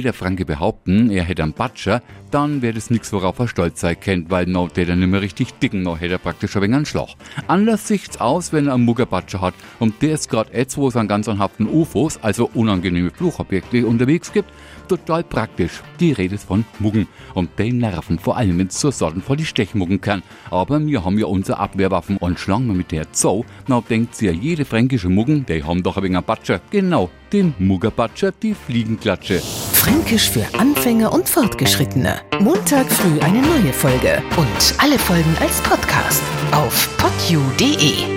Der Franke behaupten, er hätte einen Batscher, dann wäre das nix, worauf er stolz sein kennt, weil no, der dann nimmer richtig dicken, no hätte er praktisch ein wenig einen Schlag. Anders sieht's aus, wenn er einen Muggerbatscher hat und der ist gerade jetzt, wo es an ganz anhaften UFOs, also unangenehme Fluchobjekte unterwegs gibt, total praktisch. Die Rede ist von Muggen und die nerven, vor allem wenn's zur Sorten vor die Stechmuggen kann. Aber wir haben ja unsere Abwehrwaffen und schlagen wir mit der Zoo, na denkt sie ja jede fränkische Muggen, die haben doch ein wenig einen Batscher. Genau, den Muggerbatscher, die Fliegenklatsche. Fränkisch für Anfänger und Fortgeschrittene. Montag früh eine neue Folge und alle Folgen als Podcast auf podu.de.